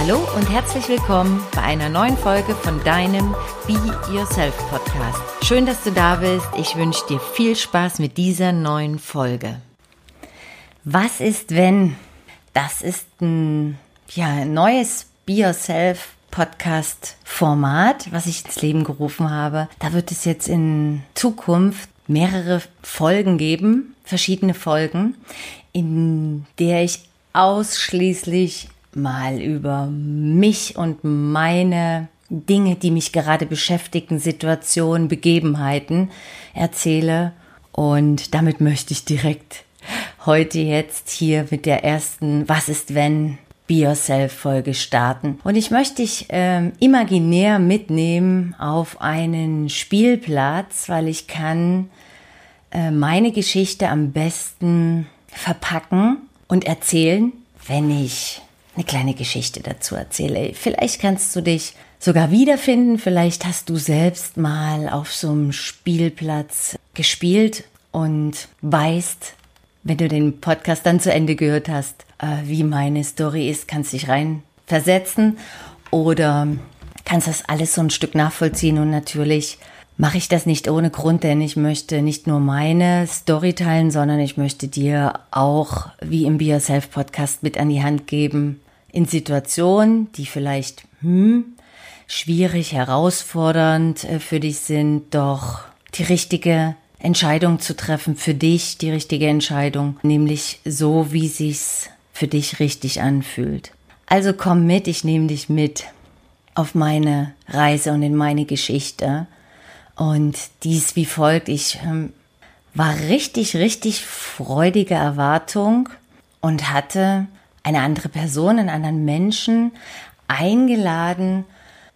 Hallo und herzlich willkommen bei einer neuen Folge von deinem Be Yourself Podcast. Schön, dass du da bist. Ich wünsche dir viel Spaß mit dieser neuen Folge. Was ist, wenn? Das ist ein ja, neues Be Yourself Podcast Format, was ich ins Leben gerufen habe. Da wird es jetzt in Zukunft mehrere Folgen geben, verschiedene Folgen, in der ich ausschließlich mal über mich und meine Dinge, die mich gerade beschäftigen, Situationen, Begebenheiten erzähle. Und damit möchte ich direkt heute jetzt hier mit der ersten Was ist wenn Be Yourself Folge starten. Und ich möchte dich ähm, imaginär mitnehmen auf einen Spielplatz, weil ich kann äh, meine Geschichte am besten verpacken und erzählen, wenn ich eine kleine Geschichte dazu erzähle. Vielleicht kannst du dich sogar wiederfinden, vielleicht hast du selbst mal auf so einem Spielplatz gespielt und weißt, wenn du den Podcast dann zu Ende gehört hast, äh, wie meine Story ist, kannst dich rein versetzen oder kannst das alles so ein Stück nachvollziehen und natürlich mache ich das nicht ohne Grund, denn ich möchte nicht nur meine Story teilen, sondern ich möchte dir auch, wie im Be Yourself Podcast, mit an die Hand geben, in Situationen, die vielleicht hm, schwierig, herausfordernd äh, für dich sind, doch die richtige Entscheidung zu treffen für dich, die richtige Entscheidung, nämlich so, wie sich's für dich richtig anfühlt. Also komm mit, ich nehme dich mit auf meine Reise und in meine Geschichte und dies wie folgt. Ich ähm, war richtig, richtig freudige Erwartung und hatte eine andere Person, einen anderen Menschen eingeladen,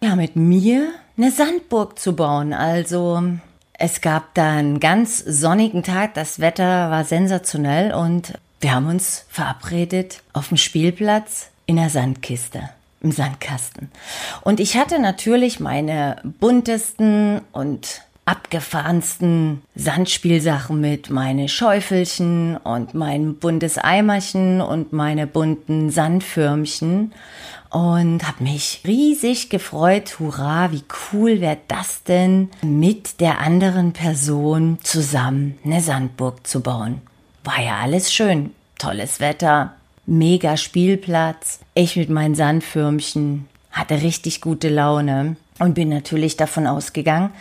ja, mit mir eine Sandburg zu bauen. Also es gab da einen ganz sonnigen Tag, das Wetter war sensationell und wir haben uns verabredet auf dem Spielplatz in der Sandkiste im Sandkasten. Und ich hatte natürlich meine buntesten und abgefahrensten Sandspielsachen mit, meine Schäufelchen und mein buntes Eimerchen und meine bunten Sandförmchen und habe mich riesig gefreut. Hurra, wie cool wäre das denn, mit der anderen Person zusammen eine Sandburg zu bauen. War ja alles schön, tolles Wetter, mega Spielplatz. Ich mit meinen Sandförmchen hatte richtig gute Laune und bin natürlich davon ausgegangen,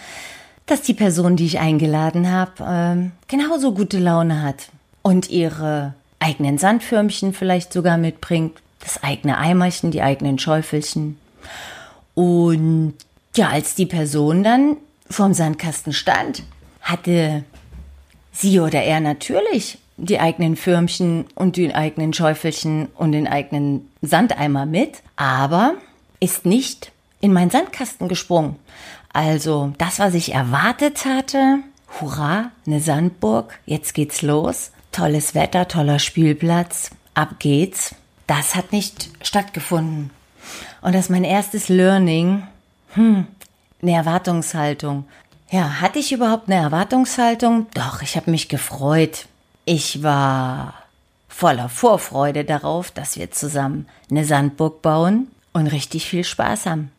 dass die Person, die ich eingeladen habe, äh, genauso gute Laune hat und ihre eigenen Sandförmchen vielleicht sogar mitbringt, das eigene Eimerchen, die eigenen Schäufelchen. Und ja, als die Person dann vorm Sandkasten stand, hatte sie oder er natürlich die eigenen Förmchen und die eigenen Schäufelchen und den eigenen Sandeimer mit, aber ist nicht in meinen Sandkasten gesprungen. Also das, was ich erwartet hatte, hurra, eine Sandburg, jetzt geht's los, tolles Wetter, toller Spielplatz, ab geht's, das hat nicht stattgefunden. Und das ist mein erstes Learning, hm, eine Erwartungshaltung. Ja, hatte ich überhaupt eine Erwartungshaltung? Doch, ich habe mich gefreut. Ich war voller Vorfreude darauf, dass wir zusammen eine Sandburg bauen und richtig viel Spaß haben.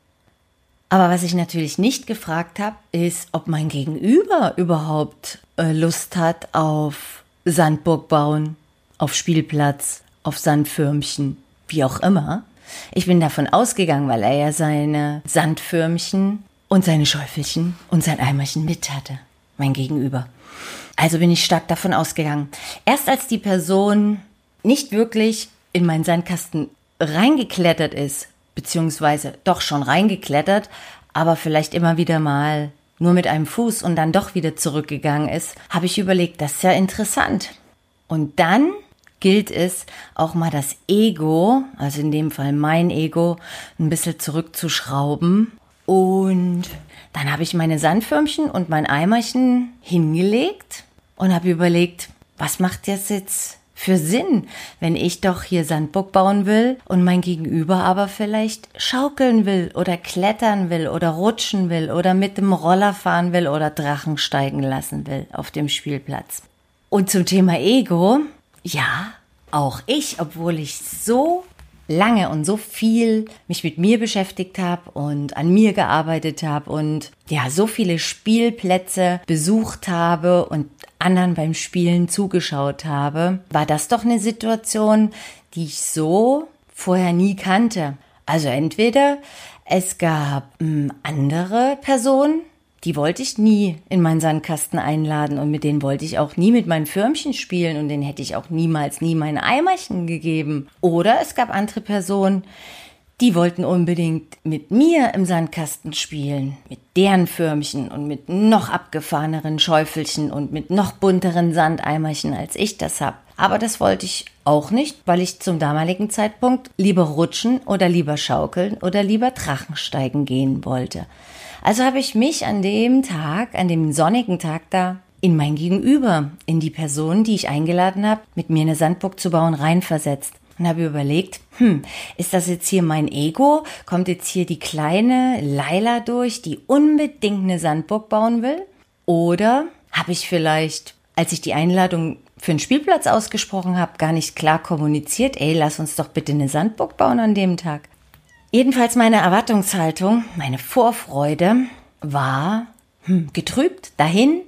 Aber was ich natürlich nicht gefragt habe, ist, ob mein Gegenüber überhaupt äh, Lust hat auf Sandburg bauen, auf Spielplatz, auf Sandförmchen, wie auch immer. Ich bin davon ausgegangen, weil er ja seine Sandförmchen und seine Schäufelchen und sein Eimerchen mit hatte. Mein Gegenüber. Also bin ich stark davon ausgegangen. Erst als die Person nicht wirklich in meinen Sandkasten reingeklettert ist, beziehungsweise doch schon reingeklettert, aber vielleicht immer wieder mal nur mit einem Fuß und dann doch wieder zurückgegangen ist, habe ich überlegt, das ist ja interessant. Und dann gilt es auch mal das Ego, also in dem Fall mein Ego, ein bisschen zurückzuschrauben. Und dann habe ich meine Sandförmchen und mein Eimerchen hingelegt und habe überlegt, was macht das jetzt für Sinn, wenn ich doch hier Sandburg bauen will und mein Gegenüber aber vielleicht schaukeln will oder klettern will oder rutschen will oder mit dem Roller fahren will oder Drachen steigen lassen will auf dem Spielplatz. Und zum Thema Ego, ja, auch ich, obwohl ich so lange und so viel mich mit mir beschäftigt habe und an mir gearbeitet habe und ja, so viele Spielplätze besucht habe und anderen beim Spielen zugeschaut habe, war das doch eine Situation, die ich so vorher nie kannte. Also entweder es gab hm, andere Personen, die wollte ich nie in meinen Sandkasten einladen und mit denen wollte ich auch nie mit meinen Firmchen spielen und denen hätte ich auch niemals nie mein Eimerchen gegeben. Oder es gab andere Personen, die wollten unbedingt mit mir im Sandkasten spielen, mit deren Firmchen und mit noch abgefahreneren Schäufelchen und mit noch bunteren Sandeimerchen, als ich das hab. Aber das wollte ich auch nicht, weil ich zum damaligen Zeitpunkt lieber rutschen oder lieber schaukeln oder lieber Drachensteigen gehen wollte. Also habe ich mich an dem Tag, an dem sonnigen Tag da, in mein Gegenüber, in die Person, die ich eingeladen habe, mit mir eine Sandburg zu bauen, reinversetzt und habe überlegt, hm, ist das jetzt hier mein Ego? Kommt jetzt hier die kleine Laila durch, die unbedingt eine Sandburg bauen will? Oder habe ich vielleicht, als ich die Einladung für einen Spielplatz ausgesprochen habe, gar nicht klar kommuniziert, ey, lass uns doch bitte eine Sandburg bauen an dem Tag? Jedenfalls meine Erwartungshaltung, meine Vorfreude war hm, getrübt dahin.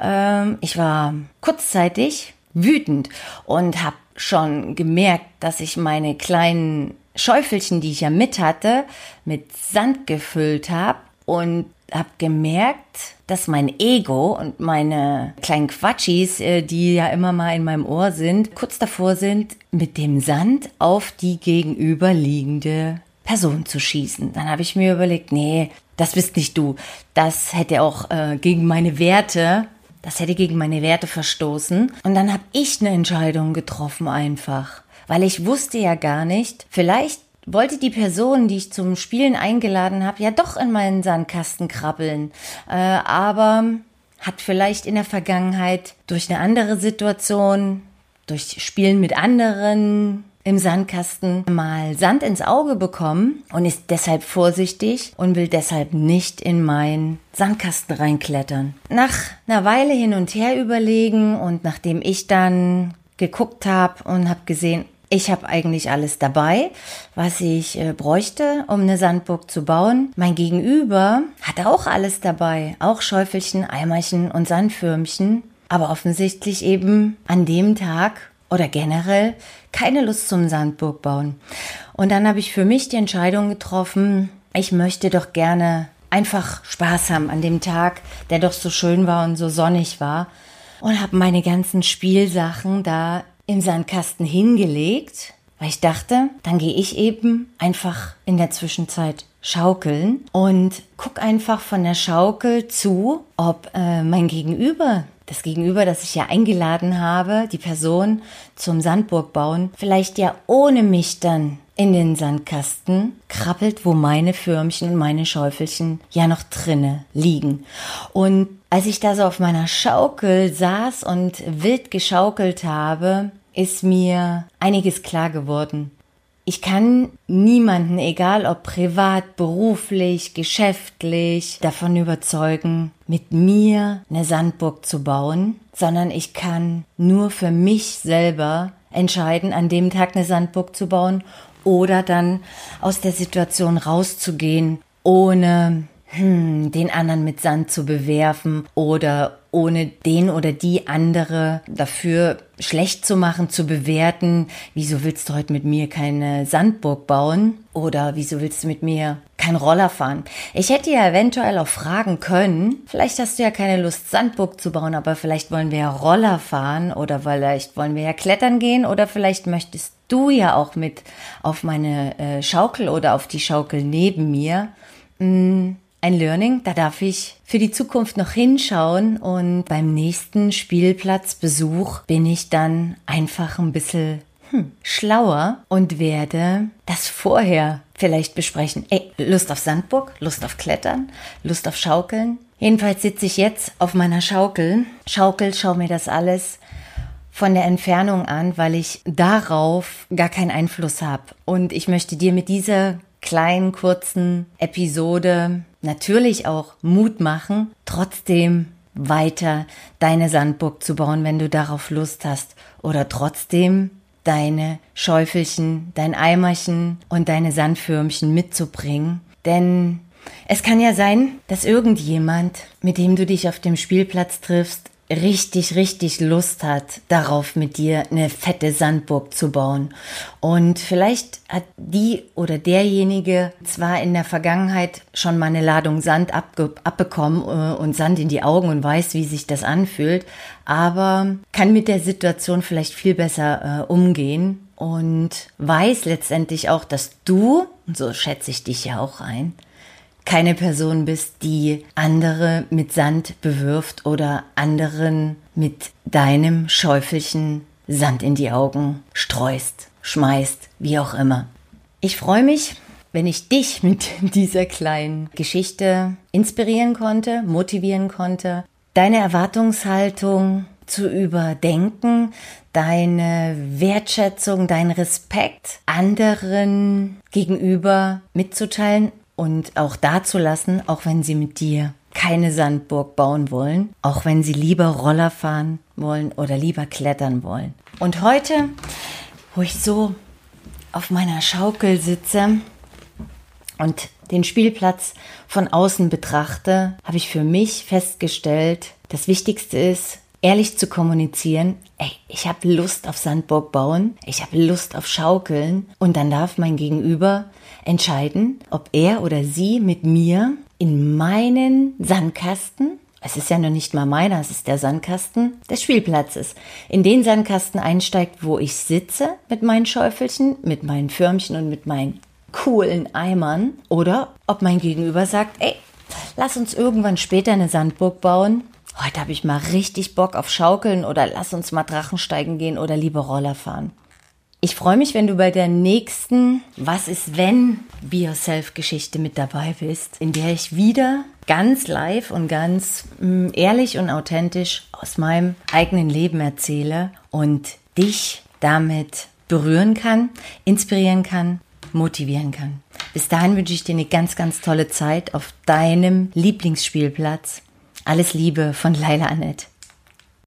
Ähm, ich war kurzzeitig wütend und habe schon gemerkt, dass ich meine kleinen Schäufelchen, die ich ja mit hatte, mit Sand gefüllt habe und habe gemerkt, dass mein Ego und meine kleinen Quatschis, äh, die ja immer mal in meinem Ohr sind, kurz davor sind, mit dem Sand auf die gegenüberliegende Person zu schießen. Dann habe ich mir überlegt, nee, das bist nicht du. Das hätte auch äh, gegen meine Werte, das hätte gegen meine Werte verstoßen. Und dann habe ich eine Entscheidung getroffen einfach, weil ich wusste ja gar nicht, vielleicht wollte die Person, die ich zum Spielen eingeladen habe, ja doch in meinen Sandkasten krabbeln. Äh, aber hat vielleicht in der Vergangenheit durch eine andere Situation, durch Spielen mit anderen im Sandkasten mal Sand ins Auge bekommen und ist deshalb vorsichtig und will deshalb nicht in meinen Sandkasten reinklettern. Nach einer Weile hin und her überlegen und nachdem ich dann geguckt habe und habe gesehen, ich habe eigentlich alles dabei, was ich äh, bräuchte, um eine Sandburg zu bauen. Mein Gegenüber hat auch alles dabei, auch Schäufelchen, Eimerchen und Sandfürmchen, aber offensichtlich eben an dem Tag oder generell keine Lust zum Sandburg bauen. Und dann habe ich für mich die Entscheidung getroffen, ich möchte doch gerne einfach Spaß haben an dem Tag, der doch so schön war und so sonnig war. Und habe meine ganzen Spielsachen da im Sandkasten hingelegt, weil ich dachte, dann gehe ich eben einfach in der Zwischenzeit schaukeln und guck einfach von der Schaukel zu, ob äh, mein Gegenüber das Gegenüber, das ich ja eingeladen habe, die Person zum Sandburg bauen, vielleicht ja ohne mich dann in den Sandkasten krabbelt, wo meine Förmchen und meine Schäufelchen ja noch drinne liegen. Und als ich da so auf meiner Schaukel saß und wild geschaukelt habe, ist mir einiges klar geworden. Ich kann niemanden, egal ob privat, beruflich, geschäftlich, davon überzeugen, mit mir eine Sandburg zu bauen, sondern ich kann nur für mich selber entscheiden, an dem Tag eine Sandburg zu bauen oder dann aus der Situation rauszugehen, ohne hm, den anderen mit Sand zu bewerfen oder ohne den oder die andere dafür schlecht zu machen, zu bewerten. Wieso willst du heute mit mir keine Sandburg bauen? Oder wieso willst du mit mir kein Roller fahren? Ich hätte ja eventuell auch fragen können, vielleicht hast du ja keine Lust, Sandburg zu bauen, aber vielleicht wollen wir ja Roller fahren oder vielleicht wollen wir ja klettern gehen oder vielleicht möchtest du ja auch mit auf meine äh, Schaukel oder auf die Schaukel neben mir. Hm, ein Learning, da darf ich für die Zukunft noch hinschauen und beim nächsten Spielplatzbesuch bin ich dann einfach ein bisschen hm, schlauer und werde das vorher vielleicht besprechen. Ey, Lust auf Sandburg, Lust auf Klettern, Lust auf Schaukeln. Jedenfalls sitze ich jetzt auf meiner Schaukel, schaukel, schau mir das alles von der Entfernung an, weil ich darauf gar keinen Einfluss habe. Und ich möchte dir mit dieser kleinen, kurzen Episode natürlich auch Mut machen, trotzdem weiter deine Sandburg zu bauen, wenn du darauf Lust hast. Oder trotzdem deine Schäufelchen, dein Eimerchen und deine Sandförmchen mitzubringen. Denn es kann ja sein, dass irgendjemand, mit dem du dich auf dem Spielplatz triffst, richtig, richtig Lust hat, darauf mit dir eine fette Sandburg zu bauen. Und vielleicht hat die oder derjenige zwar in der Vergangenheit schon mal eine Ladung Sand abbekommen äh, und Sand in die Augen und weiß, wie sich das anfühlt, aber kann mit der Situation vielleicht viel besser äh, umgehen und weiß letztendlich auch, dass du, und so schätze ich dich ja auch ein, keine Person bist, die andere mit Sand bewirft oder anderen mit deinem Schäufelchen Sand in die Augen streust, schmeißt, wie auch immer. Ich freue mich, wenn ich dich mit dieser kleinen Geschichte inspirieren konnte, motivieren konnte, deine Erwartungshaltung zu überdenken, deine Wertschätzung, deinen Respekt anderen gegenüber mitzuteilen und auch dazulassen, auch wenn sie mit dir keine Sandburg bauen wollen, auch wenn sie lieber Roller fahren wollen oder lieber klettern wollen. Und heute, wo ich so auf meiner Schaukel sitze und den Spielplatz von außen betrachte, habe ich für mich festgestellt, das Wichtigste ist, ehrlich zu kommunizieren, ey, ich habe Lust auf Sandburg bauen, ich habe Lust auf Schaukeln und dann darf mein Gegenüber entscheiden, ob er oder sie mit mir in meinen Sandkasten, es ist ja noch nicht mal meiner, es ist der Sandkasten des Spielplatzes, in den Sandkasten einsteigt, wo ich sitze mit meinen Schäufelchen, mit meinen Förmchen und mit meinen coolen Eimern oder ob mein Gegenüber sagt, ey, lass uns irgendwann später eine Sandburg bauen. Heute habe ich mal richtig Bock auf Schaukeln oder lass uns mal Drachensteigen gehen oder lieber Roller fahren. Ich freue mich, wenn du bei der nächsten Was ist wenn Be Yourself Geschichte mit dabei bist, in der ich wieder ganz live und ganz mh, mm, ehrlich und authentisch aus meinem eigenen Leben erzähle und dich damit berühren kann, inspirieren kann, motivieren kann. Bis dahin wünsche ich dir eine ganz, ganz tolle Zeit auf deinem Lieblingsspielplatz. Alles Liebe von Laila Annette.